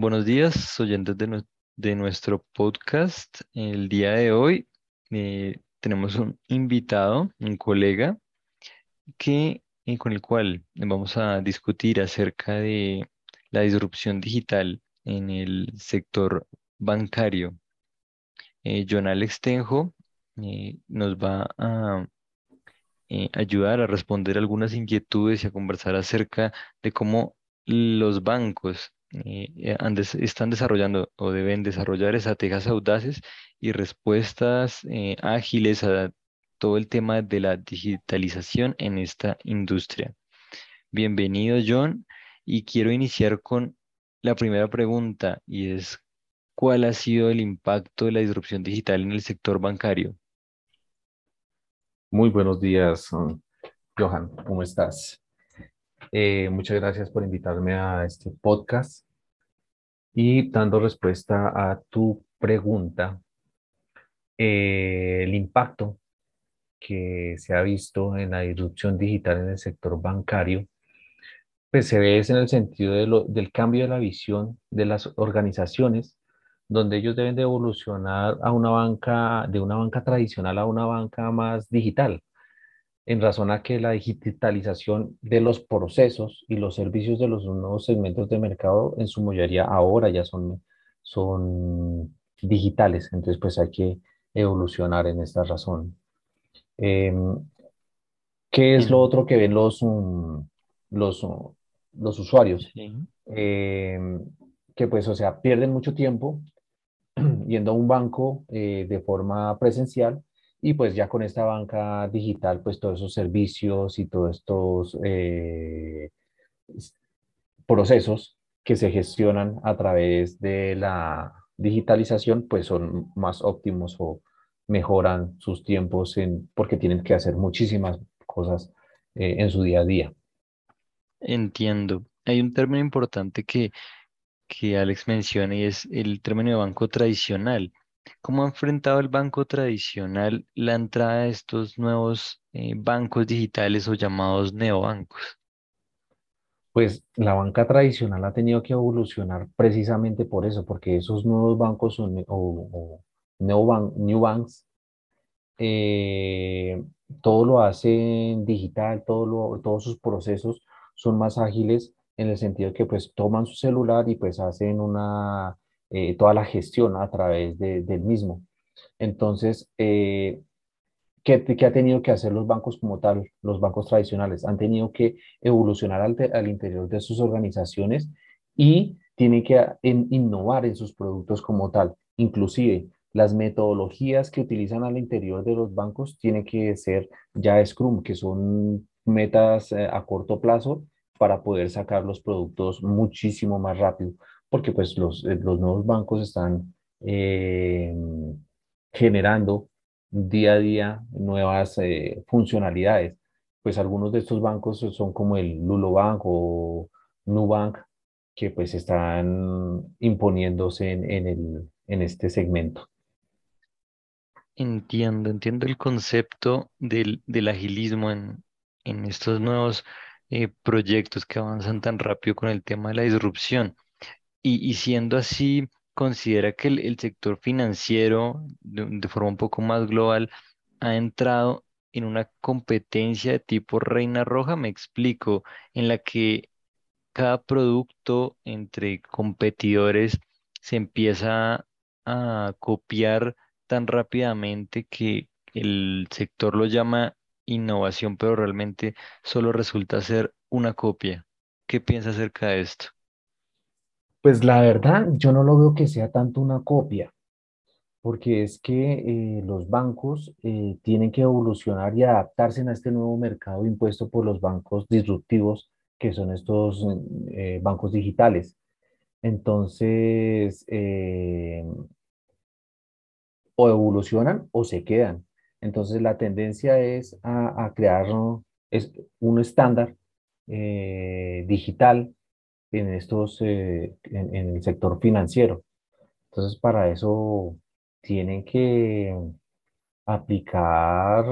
buenos días, oyentes de, nuestro podcast. El día de hoy eh, tenemos un invitado, un colega, que, eh, con el cual vamos a discutir acerca de la disrupción digital en el sector bancario. Eh, John Alex Tenjo nos va a ayudar a responder algunas inquietudes y a conversar acerca de cómo los bancos eh, eh, están desarrollando o deben desarrollar estrategias audaces y respuestas eh, ágiles a todo el tema de la digitalización en esta industria. Bienvenido, John, y quiero iniciar con la primera pregunta y es, ¿cuál ha sido el impacto de la disrupción digital en el sector bancario? Muy buenos días, Johan, ¿cómo estás? Eh, muchas gracias por invitarme a este podcast. Y dando respuesta a tu pregunta, eh, el impacto que se ha visto en la disrupción digital en el sector bancario, pues se ve en el sentido de del cambio de la visión de las organizaciones, donde ellos deben de evolucionar a una banca, de una banca tradicional a una banca más digital en razón a que la digitalización de los procesos y los servicios de los nuevos segmentos de mercado en su mayoría ahora ya son, son digitales, entonces pues hay que evolucionar en esta razón. Em, ¿Qué es lo otro que ven los, mm, los, los usuarios? Em, que pues, o sea, pierden mucho tiempo yendo a un banco eh, de forma presencial y pues ya con esta banca digital, pues todos esos servicios y todos estos eh, procesos que se gestionan a través de la digitalización, pues son más óptimos o mejoran sus tiempos en, porque tienen que hacer muchísimas cosas eh, en su día a día. Entiendo. Hay un término importante que, que Alex menciona y es el término de banco tradicional. ¿Cómo ha enfrentado el banco tradicional la entrada de estos nuevos eh, bancos digitales o llamados neobancos? Pues la banca tradicional ha tenido que evolucionar precisamente por eso, porque esos nuevos bancos o, o, new banks, eh, todo lo hacen digital, todo todos sus procesos son más ágiles en el sentido que pues toman su celular y pues hacen una eh, toda la gestión a través del mismo. Entonces, eh, ¿qué, ¿qué, ha tenido que hacer los bancos como tal, los bancos tradicionales? Han tenido que evolucionar al, interior de sus organizaciones y tienen que innovar en sus productos como tal. Inclusive, las metodologías que utilizan al interior de los bancos tienen que ser ya Scrum, que son metas eh, a corto plazo para poder sacar los productos muchísimo más rápido porque pues los, eh, los nuevos bancos están eh, generando día a día nuevas eh, funcionalidades. Pues algunos de estos bancos son como el Lulobank o Nubank, que pues están imponiéndose en, en, el, en este segmento. Entiendo, entiendo el concepto del, del agilismo en, en estos nuevos proyectos que avanzan tan rápido con el tema de la disrupción. Y, siendo así, considera que el, sector financiero, de, forma un poco más global, ha entrado en una competencia de tipo reina roja, me explico, en la que cada producto entre competidores se empieza a copiar tan rápidamente que el sector lo llama innovación, pero realmente solo resulta ser una copia. ¿Qué piensa acerca de esto? Pues la verdad, yo no lo veo que sea tanto una copia, porque es que eh, los bancos eh, tienen que evolucionar y adaptarse a este nuevo mercado impuesto por los bancos disruptivos, que son estos eh, bancos digitales. Entonces, o evolucionan o se quedan. Entonces, la tendencia es a, crear es un estándar digital en, estos, eh, en, el sector financiero. Entonces, para eso tienen que aplicar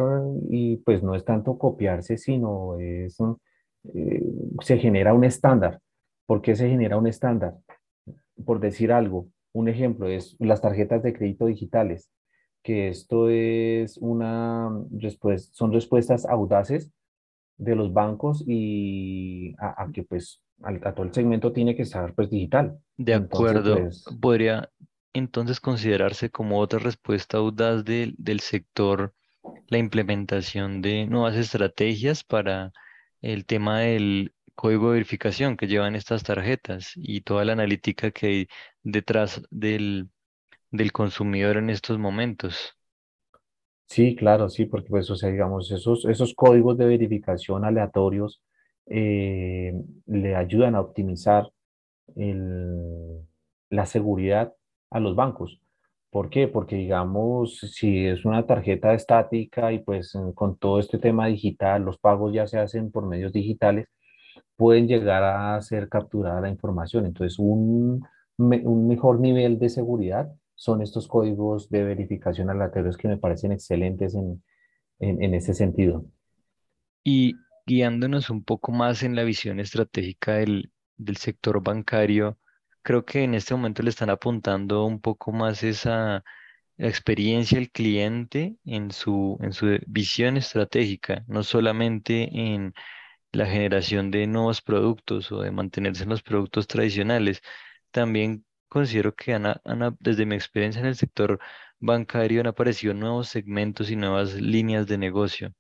y pues no es tanto copiarse, sino es, eh, se genera un estándar. ¿Por qué se genera un estándar? por decir algo, un ejemplo es las tarjetas de crédito digitales, que esto es una, respuesta, son respuestas audaces de los bancos y a, que pues a, todo el segmento tiene que estar pues digital. De acuerdo, pues, podría entonces considerarse como otra respuesta audaz del, del sector la implementación de nuevas estrategias para el tema del código de verificación que llevan estas tarjetas y toda la analítica que hay detrás del, del consumidor en estos momentos. Sí, claro, sí, porque pues, o sea, digamos, esos, esos códigos de verificación aleatorios eh, le ayudan a optimizar la seguridad a los bancos. ¿Por qué? Porque digamos, si es una tarjeta estática y pues con todo este tema digital, los pagos ya se hacen por medios digitales, pueden llegar a ser capturada la información. Entonces, un, un mejor nivel de seguridad son estos códigos de verificación aleatorios que me parecen excelentes en, en, en ese sentido. Y guiándonos un poco más en la visión estratégica del, del sector bancario, creo que en este momento le están apuntando un poco más esa experiencia del cliente en su, en su visión estratégica, no solamente en la generación de nuevos productos o de mantenerse en los productos tradicionales. También considero que desde mi experiencia en el sector bancario han aparecido nuevos segmentos y nuevas líneas de negocio.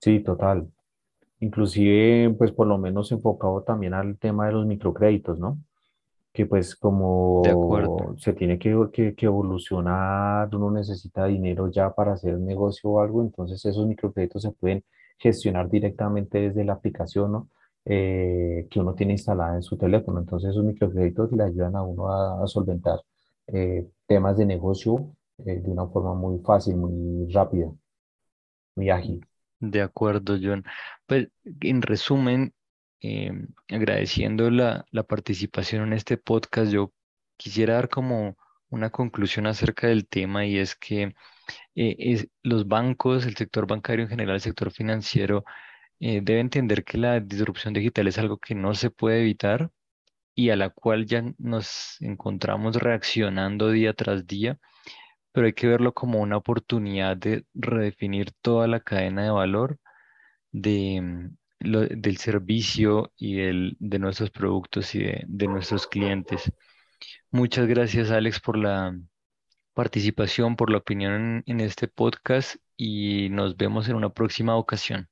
Sí, total. Inclusive, pues por lo menos enfocado también al tema de los microcréditos, ¿no? Que pues como se tiene que, que, que evolucionar, uno necesita dinero ya para hacer un negocio o algo, entonces esos microcréditos se pueden gestionar directamente desde la aplicación, ¿no? Eh, que uno tiene instalada en su teléfono. Entonces esos microcréditos le ayudan a uno a, solventar eh, temas de negocio eh, de una forma muy fácil, muy rápida, muy ágil. De acuerdo, John. Pues en resumen, em, agradeciendo la, la participación en este podcast, yo quisiera dar como una conclusión acerca del tema y es que es, los bancos, el sector bancario en general, el sector financiero, eh, debe entender que la disrupción digital es algo que no se puede evitar y a la cual ya nos encontramos reaccionando día tras día, pero hay que verlo como una oportunidad de redefinir toda la cadena de valor de, mm, del servicio y de nuestros productos y de, de nuestros clientes. Muchas gracias, Alex, por la participación, por la opinión en este podcast y nos vemos en una próxima ocasión.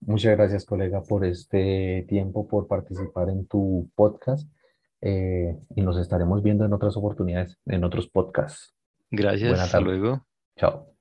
Muchas gracias, colega, por este tiempo, por participar en tu podcast eh, y nos estaremos viendo en otras oportunidades, en otros podcasts. Gracias, hasta luego. Chao.